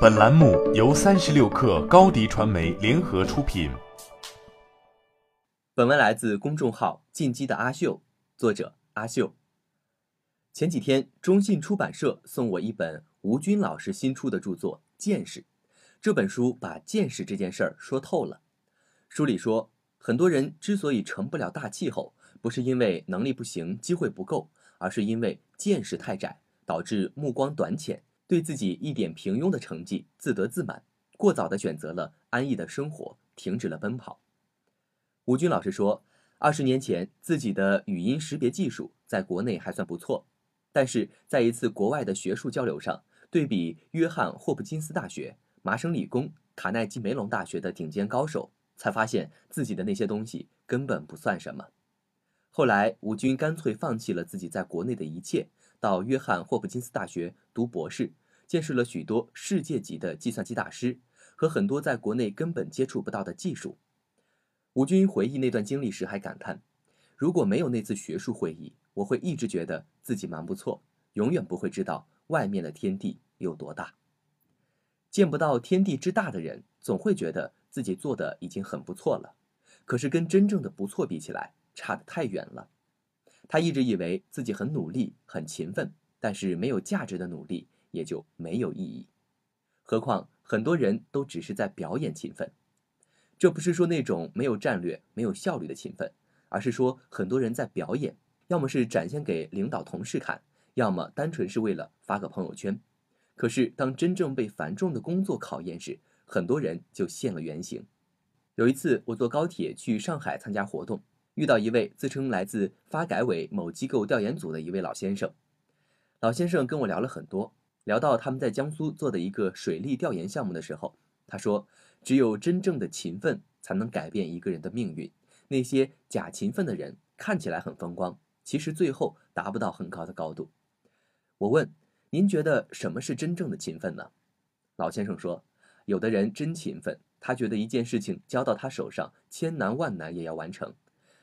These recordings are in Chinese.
本栏目由三十六克高低传媒联合出品。本文来自公众号“进击的阿秀”，作者阿秀。前几天，中信出版社送我一本吴军老师新出的著作《见识》。这本书把见识这件事儿说透了。书里说，很多人之所以成不了大气候，不是因为能力不行、机会不够，而是因为见识太窄，导致目光短浅，对自己一点平庸的成绩自得自满，过早的选择了安逸的生活，停止了奔跑。吴军老师说，二十年前自己的语音识别技术在国内还算不错，但是在一次国外的学术交流上，对比约翰霍普金斯大学、麻省理工、卡耐基梅隆大学的顶尖高手。才发现自己的那些东西根本不算什么。后来，吴军干脆放弃了自己在国内的一切，到约翰霍普金斯大学读博士，见识了许多世界级的计算机大师和很多在国内根本接触不到的技术。吴军回忆那段经历时还感叹：“如果没有那次学术会议，我会一直觉得自己蛮不错，永远不会知道外面的天地有多大。见不到天地之大的人，总会觉得。”自己做的已经很不错了，可是跟真正的不错比起来，差得太远了。他一直以为自己很努力、很勤奋，但是没有价值的努力也就没有意义。何况很多人都只是在表演勤奋，这不是说那种没有战略、没有效率的勤奋，而是说很多人在表演，要么是展现给领导、同事看，要么单纯是为了发个朋友圈。可是当真正被繁重的工作考验时，很多人就现了原形。有一次，我坐高铁去上海参加活动，遇到一位自称来自发改委某机构调研组的一位老先生。老先生跟我聊了很多，聊到他们在江苏做的一个水利调研项目的时候，他说：“只有真正的勤奋才能改变一个人的命运。那些假勤奋的人看起来很风光，其实最后达不到很高的高度。”我问：“您觉得什么是真正的勤奋呢？”老先生说。有的人真勤奋，他觉得一件事情交到他手上，千难万难也要完成；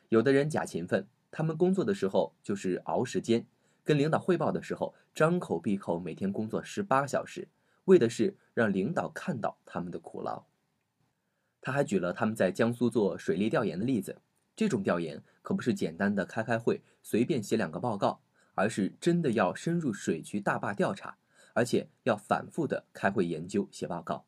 有的人假勤奋，他们工作的时候就是熬时间，跟领导汇报的时候张口闭口每天工作十八小时，为的是让领导看到他们的苦劳。他还举了他们在江苏做水利调研的例子，这种调研可不是简单的开开会，随便写两个报告，而是真的要深入水渠大坝调查，而且要反复的开会研究写报告。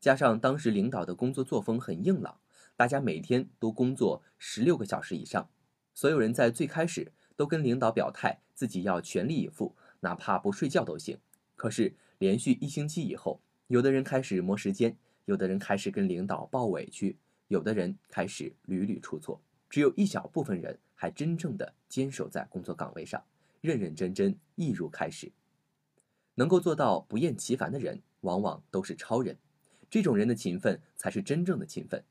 加上当时领导的工作作风很硬朗，大家每天都工作十六个小时以上，所有人在最开始都跟领导表态自己要全力以赴，哪怕不睡觉都行。可是连续一星期以后，有的人开始磨时间，有的人开始跟领导抱委屈，有的人开始屡屡出错，只有一小部分人还真正的坚守在工作岗位上，认认真真一如开始。能够做到不厌其烦的人，往往都是超人。这种人的勤奋才是真正的勤奋。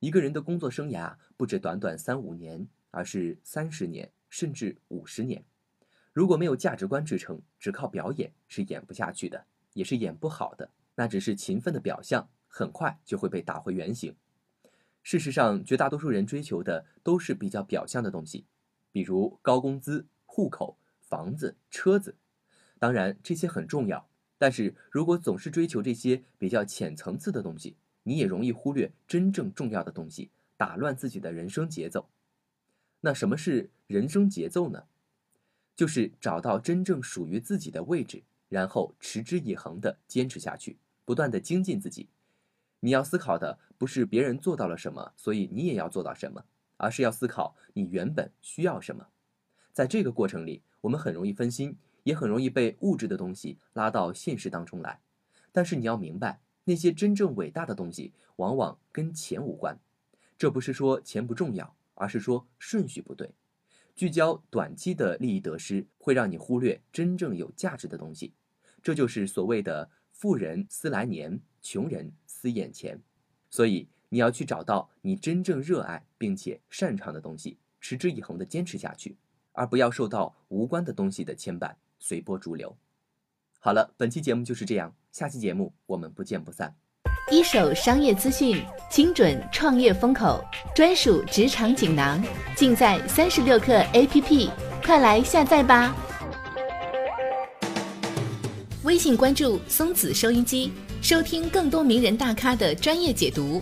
一个人的工作生涯不止短短三五年，而是三十年甚至五十年。如果没有价值观支撑，只靠表演是演不下去的，也是演不好的。那只是勤奋的表象，很快就会被打回原形。事实上，绝大多数人追求的都是比较表象的东西，比如高工资、户口、房子、车子。当然，这些很重要。但是如果总是追求这些比较浅层次的东西，你也容易忽略真正重要的东西，打乱自己的人生节奏。那什么是人生节奏呢？就是找到真正属于自己的位置，然后持之以恒地坚持下去，不断地精进自己。你要思考的不是别人做到了什么，所以你也要做到什么，而是要思考你原本需要什么。在这个过程里，我们很容易分心。也很容易被物质的东西拉到现实当中来，但是你要明白，那些真正伟大的东西往往跟钱无关。这不是说钱不重要，而是说顺序不对。聚焦短期的利益得失，会让你忽略真正有价值的东西。这就是所谓的“富人思来年，穷人思眼前”。所以你要去找到你真正热爱并且擅长的东西，持之以恒地坚持下去，而不要受到无关的东西的牵绊。随波逐流。好了，本期节目就是这样，下期节目我们不见不散。一手商业资讯，精准创业风口，专属职场锦囊，尽在三十六课 APP，快来下载吧。微信关注松子收音机，收听更多名人大咖的专业解读。